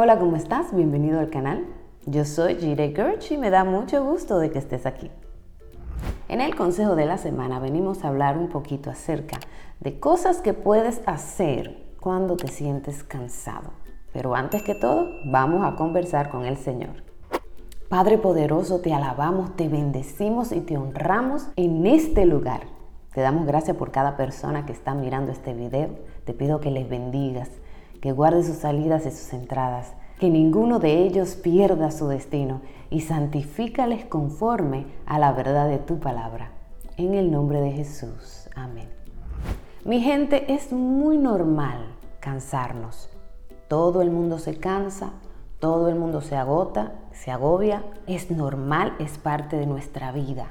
Hola, ¿cómo estás? Bienvenido al canal. Yo soy Jire Gerch y me da mucho gusto de que estés aquí. En el consejo de la semana venimos a hablar un poquito acerca de cosas que puedes hacer cuando te sientes cansado. Pero antes que todo, vamos a conversar con el Señor. Padre poderoso, te alabamos, te bendecimos y te honramos en este lugar. Te damos gracias por cada persona que está mirando este video. Te pido que les bendigas, que guardes sus salidas y sus entradas, que ninguno de ellos pierda su destino y santifícales conforme a la verdad de tu palabra. En el nombre de Jesús. Amén. Mi gente, es muy normal cansarnos. Todo el mundo se cansa, todo el mundo se agota, se agobia. Es normal, es parte de nuestra vida.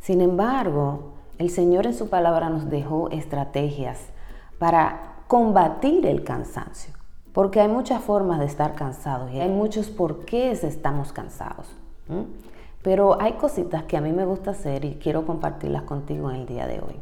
Sin embargo, el Señor en su palabra nos dejó estrategias para combatir el cansancio. Porque hay muchas formas de estar cansados y hay muchos por qué estamos cansados. Pero hay cositas que a mí me gusta hacer y quiero compartirlas contigo en el día de hoy.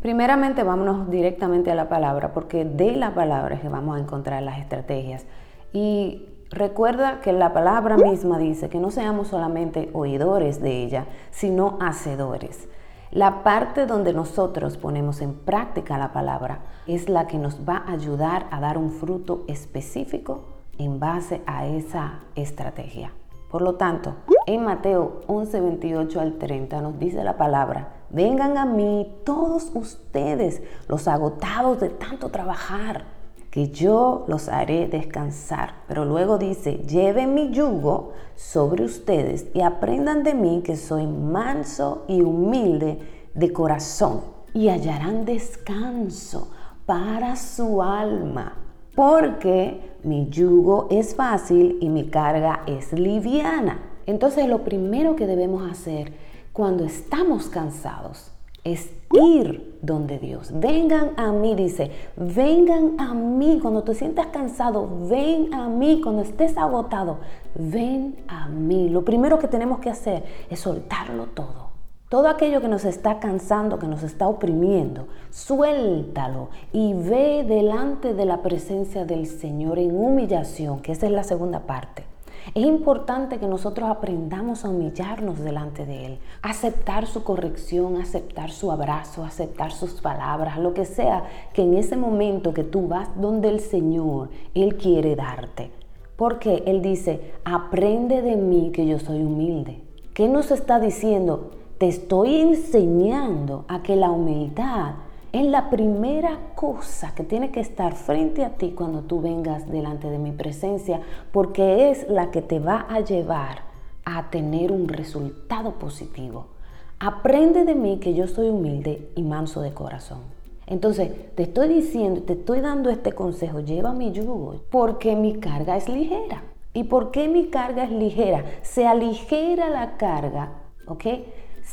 Primeramente vámonos directamente a la palabra porque de la palabra es que vamos a encontrar las estrategias. Y recuerda que la palabra misma dice que no seamos solamente oidores de ella, sino hacedores. La parte donde nosotros ponemos en práctica la palabra es la que nos va a ayudar a dar un fruto específico en base a esa estrategia. Por lo tanto, en Mateo 11, 28 al 30 nos dice la palabra, vengan a mí todos ustedes, los agotados de tanto trabajar, que yo los haré descansar. Pero luego dice, lleven mi yugo sobre ustedes y aprendan de mí que soy manso y humilde de corazón y hallarán descanso para su alma, porque mi yugo es fácil y mi carga es liviana. Entonces lo primero que debemos hacer cuando estamos cansados es ir donde Dios. Vengan a mí, dice, vengan a mí. Cuando te sientas cansado, ven a mí. Cuando estés agotado, ven a mí. Lo primero que tenemos que hacer es soltarlo todo. Todo aquello que nos está cansando, que nos está oprimiendo, suéltalo y ve delante de la presencia del Señor en humillación, que esa es la segunda parte. Es importante que nosotros aprendamos a humillarnos delante de Él, aceptar su corrección, aceptar su abrazo, aceptar sus palabras, lo que sea que en ese momento que tú vas donde el Señor, Él quiere darte. Porque Él dice, aprende de mí que yo soy humilde. ¿Qué nos está diciendo? Te estoy enseñando a que la humildad es la primera cosa que tiene que estar frente a ti cuando tú vengas delante de mi presencia, porque es la que te va a llevar a tener un resultado positivo. Aprende de mí que yo soy humilde y manso de corazón. Entonces, te estoy diciendo, te estoy dando este consejo, lleva mi yugo, porque mi carga es ligera. ¿Y por qué mi carga es ligera? Se aligera la carga, ¿ok?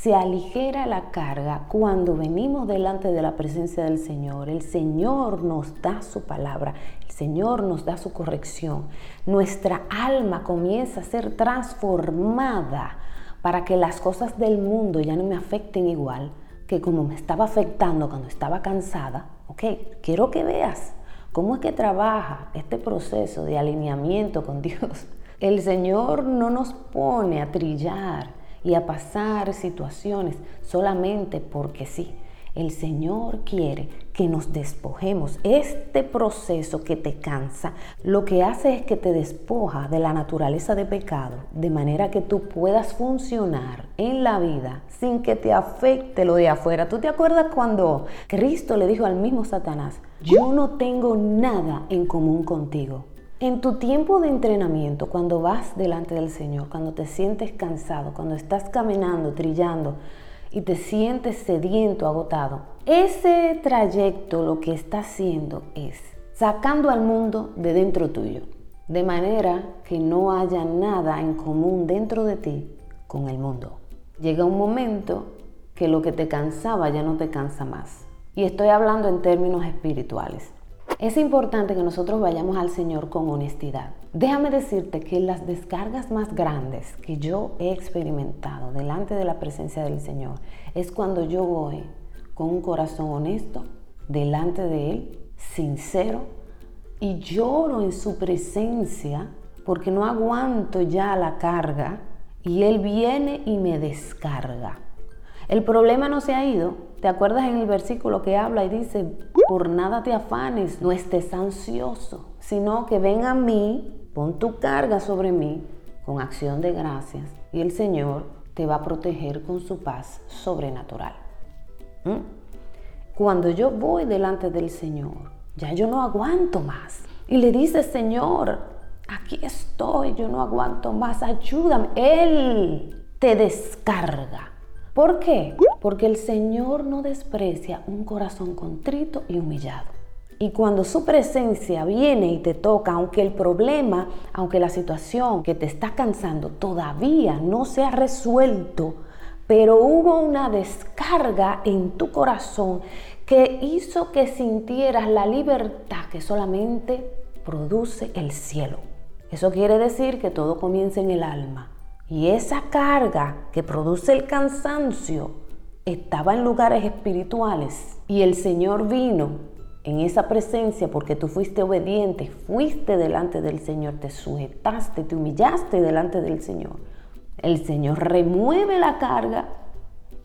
Se aligera la carga cuando venimos delante de la presencia del Señor. El Señor nos da su palabra, el Señor nos da su corrección. Nuestra alma comienza a ser transformada para que las cosas del mundo ya no me afecten igual que como me estaba afectando cuando estaba cansada. Ok, quiero que veas cómo es que trabaja este proceso de alineamiento con Dios. El Señor no nos pone a trillar y a pasar situaciones solamente porque sí. El Señor quiere que nos despojemos. Este proceso que te cansa, lo que hace es que te despoja de la naturaleza de pecado, de manera que tú puedas funcionar en la vida sin que te afecte lo de afuera. ¿Tú te acuerdas cuando Cristo le dijo al mismo Satanás, yo no tengo nada en común contigo? En tu tiempo de entrenamiento, cuando vas delante del Señor, cuando te sientes cansado, cuando estás caminando, trillando y te sientes sediento, agotado, ese trayecto lo que está haciendo es sacando al mundo de dentro tuyo, de manera que no haya nada en común dentro de ti con el mundo. Llega un momento que lo que te cansaba ya no te cansa más. Y estoy hablando en términos espirituales. Es importante que nosotros vayamos al Señor con honestidad. Déjame decirte que las descargas más grandes que yo he experimentado delante de la presencia del Señor es cuando yo voy con un corazón honesto delante de Él, sincero, y lloro en su presencia porque no aguanto ya la carga y Él viene y me descarga. El problema no se ha ido. ¿Te acuerdas en el versículo que habla y dice, por nada te afanes, no estés ansioso, sino que ven a mí, pon tu carga sobre mí con acción de gracias y el Señor te va a proteger con su paz sobrenatural. ¿Mm? Cuando yo voy delante del Señor, ya yo no aguanto más. Y le dice, Señor, aquí estoy, yo no aguanto más, ayúdame. Él te descarga. ¿Por qué? Porque el Señor no desprecia un corazón contrito y humillado. Y cuando su presencia viene y te toca, aunque el problema, aunque la situación que te está cansando todavía no se ha resuelto, pero hubo una descarga en tu corazón que hizo que sintieras la libertad que solamente produce el cielo. Eso quiere decir que todo comienza en el alma. Y esa carga que produce el cansancio estaba en lugares espirituales y el Señor vino en esa presencia porque tú fuiste obediente, fuiste delante del Señor, te sujetaste, te humillaste delante del Señor. El Señor remueve la carga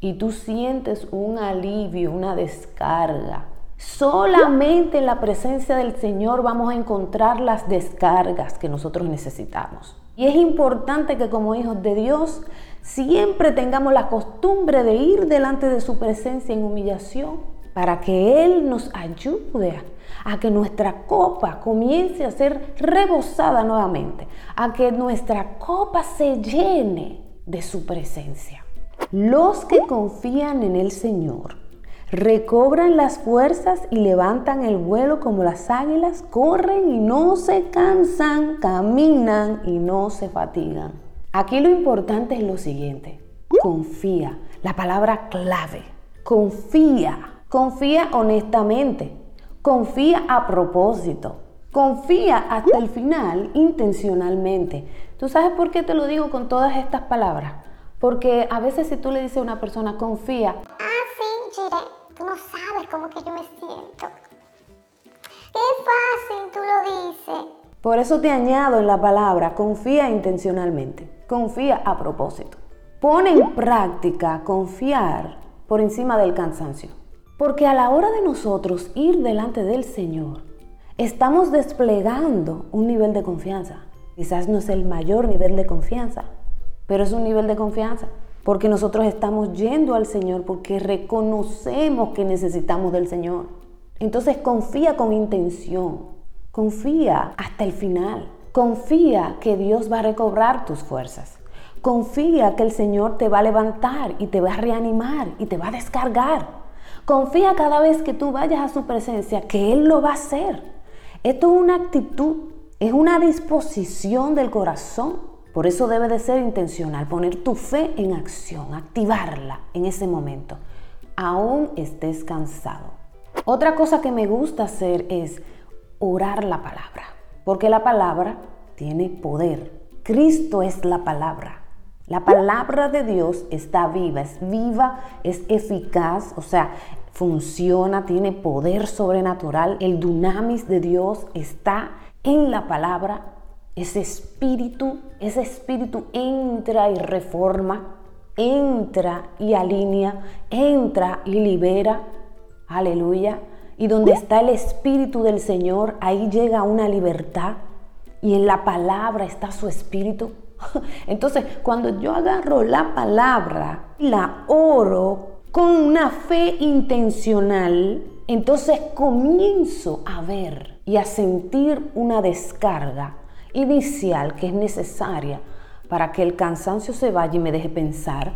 y tú sientes un alivio, una descarga. Solamente en la presencia del Señor vamos a encontrar las descargas que nosotros necesitamos. Y es importante que como hijos de Dios siempre tengamos la costumbre de ir delante de su presencia en humillación para que Él nos ayude a que nuestra copa comience a ser rebosada nuevamente, a que nuestra copa se llene de su presencia. Los que confían en el Señor recobran las fuerzas y levantan el vuelo como las águilas, corren y no se cansan, caminan y no se fatigan. Aquí lo importante es lo siguiente, confía, la palabra clave, confía, confía honestamente, confía a propósito, confía hasta el final intencionalmente. ¿Tú sabes por qué te lo digo con todas estas palabras? Porque a veces si tú le dices a una persona, confía, cómo que yo me siento. Qué fácil tú lo dices. Por eso te añado en la palabra, confía intencionalmente, confía a propósito. Pone en práctica confiar por encima del cansancio. Porque a la hora de nosotros ir delante del Señor, estamos desplegando un nivel de confianza. Quizás no es el mayor nivel de confianza, pero es un nivel de confianza porque nosotros estamos yendo al Señor, porque reconocemos que necesitamos del Señor. Entonces confía con intención, confía hasta el final, confía que Dios va a recobrar tus fuerzas. Confía que el Señor te va a levantar y te va a reanimar y te va a descargar. Confía cada vez que tú vayas a su presencia que Él lo va a hacer. Esto es una actitud, es una disposición del corazón por eso debe de ser intencional, poner tu fe en acción, activarla en ese momento, aún estés cansado. Otra cosa que me gusta hacer es orar la palabra, porque la palabra tiene poder. Cristo es la palabra. La palabra de Dios está viva, es viva, es eficaz, o sea, funciona, tiene poder sobrenatural. El dunamis de Dios está en la palabra ese espíritu, ese espíritu entra y reforma, entra y alinea, entra y libera. Aleluya. Y donde está el espíritu del Señor, ahí llega una libertad. Y en la palabra está su espíritu. Entonces, cuando yo agarro la palabra, la oro con una fe intencional, entonces comienzo a ver y a sentir una descarga inicial que es necesaria para que el cansancio se vaya y me deje pensar.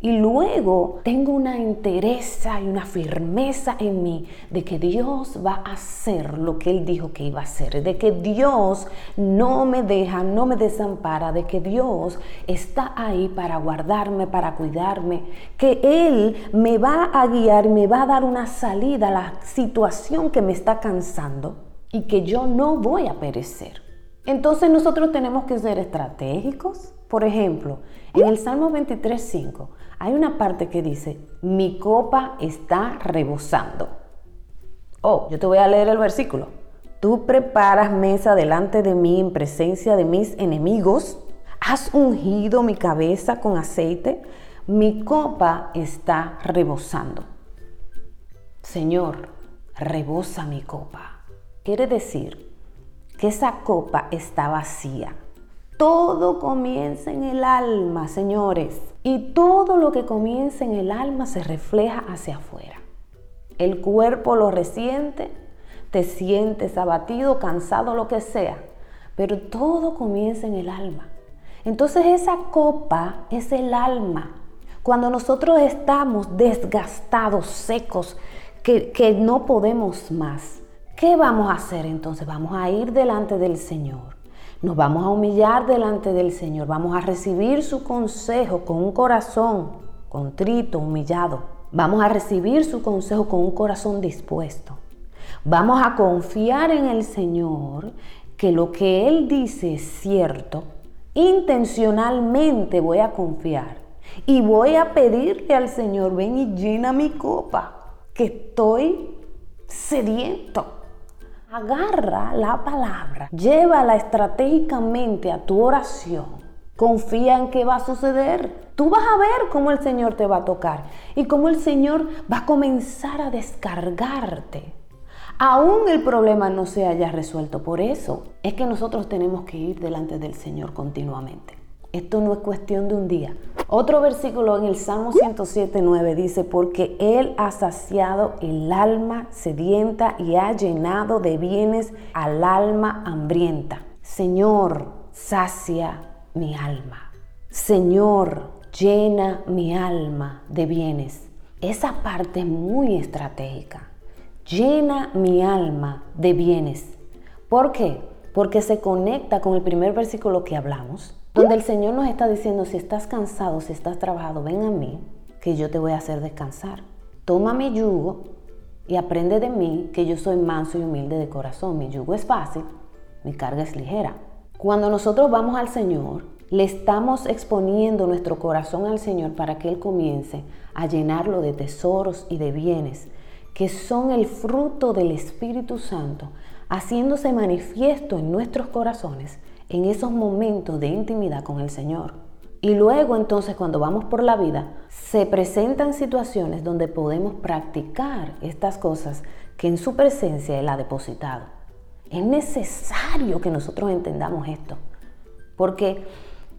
Y luego tengo una entereza y una firmeza en mí de que Dios va a hacer lo que Él dijo que iba a hacer, de que Dios no me deja, no me desampara, de que Dios está ahí para guardarme, para cuidarme, que Él me va a guiar, me va a dar una salida a la situación que me está cansando y que yo no voy a perecer. Entonces nosotros tenemos que ser estratégicos. Por ejemplo, en el Salmo 23.5 hay una parte que dice, mi copa está rebosando. Oh, yo te voy a leer el versículo. Tú preparas mesa delante de mí en presencia de mis enemigos. Has ungido mi cabeza con aceite. Mi copa está rebosando. Señor, rebosa mi copa. Quiere decir que esa copa está vacía. Todo comienza en el alma, señores. Y todo lo que comienza en el alma se refleja hacia afuera. El cuerpo lo resiente, te sientes abatido, cansado, lo que sea. Pero todo comienza en el alma. Entonces esa copa es el alma. Cuando nosotros estamos desgastados, secos, que, que no podemos más, ¿qué vamos a hacer entonces? Vamos a ir delante del Señor. Nos vamos a humillar delante del Señor. Vamos a recibir su consejo con un corazón contrito, humillado. Vamos a recibir su consejo con un corazón dispuesto. Vamos a confiar en el Señor que lo que Él dice es cierto. Intencionalmente voy a confiar y voy a pedirle al Señor, ven y llena mi copa, que estoy sediento. Agarra la palabra, llévala estratégicamente a tu oración. Confía en que va a suceder. Tú vas a ver cómo el Señor te va a tocar y cómo el Señor va a comenzar a descargarte aún el problema no se haya resuelto. Por eso es que nosotros tenemos que ir delante del Señor continuamente. Esto no es cuestión de un día. Otro versículo en el Salmo 107, 9 dice, porque Él ha saciado el alma sedienta y ha llenado de bienes al alma hambrienta. Señor, sacia mi alma. Señor, llena mi alma de bienes. Esa parte es muy estratégica llena mi alma de bienes. ¿Por qué? Porque se conecta con el primer versículo que hablamos, donde el Señor nos está diciendo, si estás cansado, si estás trabajado, ven a mí, que yo te voy a hacer descansar. Toma mi yugo y aprende de mí, que yo soy manso y humilde de corazón. Mi yugo es fácil, mi carga es ligera. Cuando nosotros vamos al Señor, le estamos exponiendo nuestro corazón al Señor para que Él comience a llenarlo de tesoros y de bienes que son el fruto del Espíritu Santo, haciéndose manifiesto en nuestros corazones en esos momentos de intimidad con el Señor. Y luego entonces cuando vamos por la vida, se presentan situaciones donde podemos practicar estas cosas que en su presencia Él ha depositado. Es necesario que nosotros entendamos esto, porque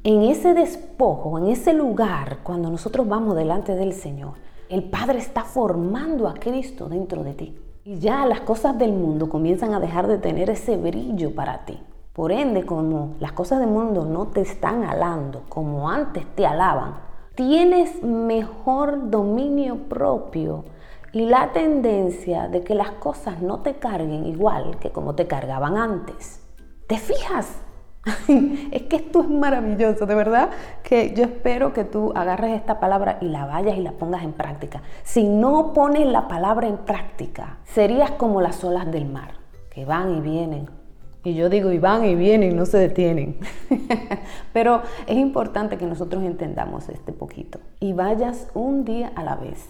en ese despojo, en ese lugar, cuando nosotros vamos delante del Señor, el Padre está formando a Cristo dentro de ti. Y ya las cosas del mundo comienzan a dejar de tener ese brillo para ti. Por ende, como las cosas del mundo no te están alando como antes te alaban, tienes mejor dominio propio y la tendencia de que las cosas no te carguen igual que como te cargaban antes. ¿Te fijas? es que esto es maravilloso, de verdad que yo espero que tú agarres esta palabra y la vayas y la pongas en práctica. Si no pones la palabra en práctica, serías como las olas del mar, que van y vienen. Y yo digo, y van y vienen, no se detienen. Pero es importante que nosotros entendamos este poquito. Y vayas un día a la vez,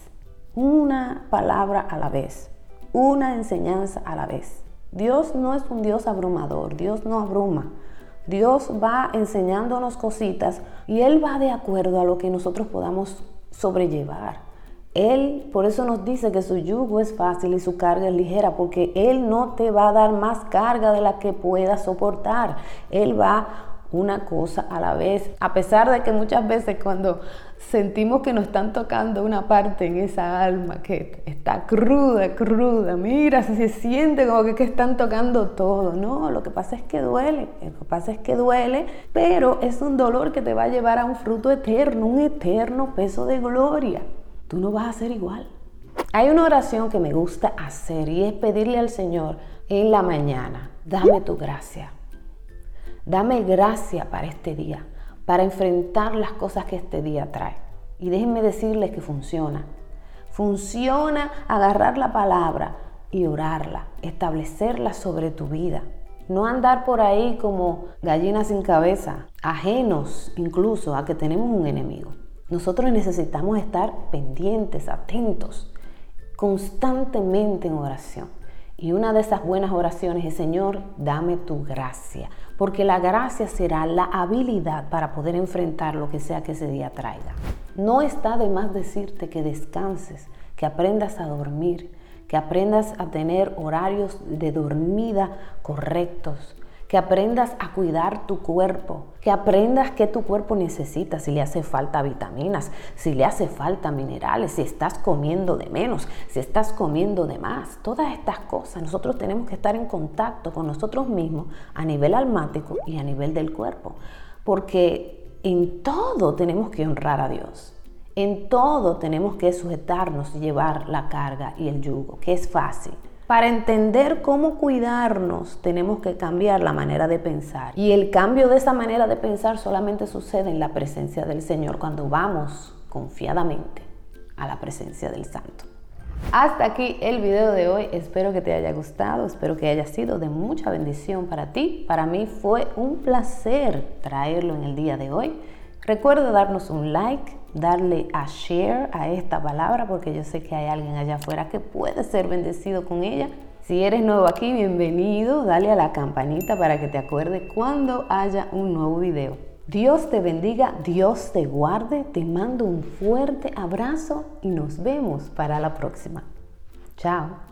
una palabra a la vez, una enseñanza a la vez. Dios no es un Dios abrumador, Dios no abruma. Dios va enseñándonos cositas y Él va de acuerdo a lo que nosotros podamos sobrellevar. Él por eso nos dice que su yugo es fácil y su carga es ligera, porque Él no te va a dar más carga de la que puedas soportar. Él va una cosa a la vez, a pesar de que muchas veces cuando sentimos que nos están tocando una parte en esa alma que está cruda, cruda, mira, se siente como que, que están tocando todo, no, lo que pasa es que duele, lo que pasa es que duele, pero es un dolor que te va a llevar a un fruto eterno, un eterno peso de gloria. Tú no vas a ser igual. Hay una oración que me gusta hacer y es pedirle al Señor en la mañana, dame tu gracia Dame gracia para este día, para enfrentar las cosas que este día trae. Y déjenme decirles que funciona. Funciona agarrar la palabra y orarla, establecerla sobre tu vida. No andar por ahí como gallinas sin cabeza, ajenos incluso a que tenemos un enemigo. Nosotros necesitamos estar pendientes, atentos, constantemente en oración. Y una de esas buenas oraciones es, Señor, dame tu gracia, porque la gracia será la habilidad para poder enfrentar lo que sea que ese día traiga. No está de más decirte que descanses, que aprendas a dormir, que aprendas a tener horarios de dormida correctos, que aprendas a cuidar tu cuerpo, que aprendas qué tu cuerpo necesita, si le hace falta vitaminas, si le hace falta minerales, si estás comiendo de menos, si estás comiendo de más. Todas estas cosas nosotros tenemos que estar en contacto con nosotros mismos a nivel almático y a nivel del cuerpo, porque en todo tenemos que honrar a Dios. En todo tenemos que sujetarnos y llevar la carga y el yugo, que es fácil. Para entender cómo cuidarnos tenemos que cambiar la manera de pensar. Y el cambio de esa manera de pensar solamente sucede en la presencia del Señor cuando vamos confiadamente a la presencia del Santo. Hasta aquí el video de hoy. Espero que te haya gustado, espero que haya sido de mucha bendición para ti. Para mí fue un placer traerlo en el día de hoy. Recuerda darnos un like, darle a share a esta palabra porque yo sé que hay alguien allá afuera que puede ser bendecido con ella. Si eres nuevo aquí, bienvenido. Dale a la campanita para que te acuerde cuando haya un nuevo video. Dios te bendiga, Dios te guarde. Te mando un fuerte abrazo y nos vemos para la próxima. Chao.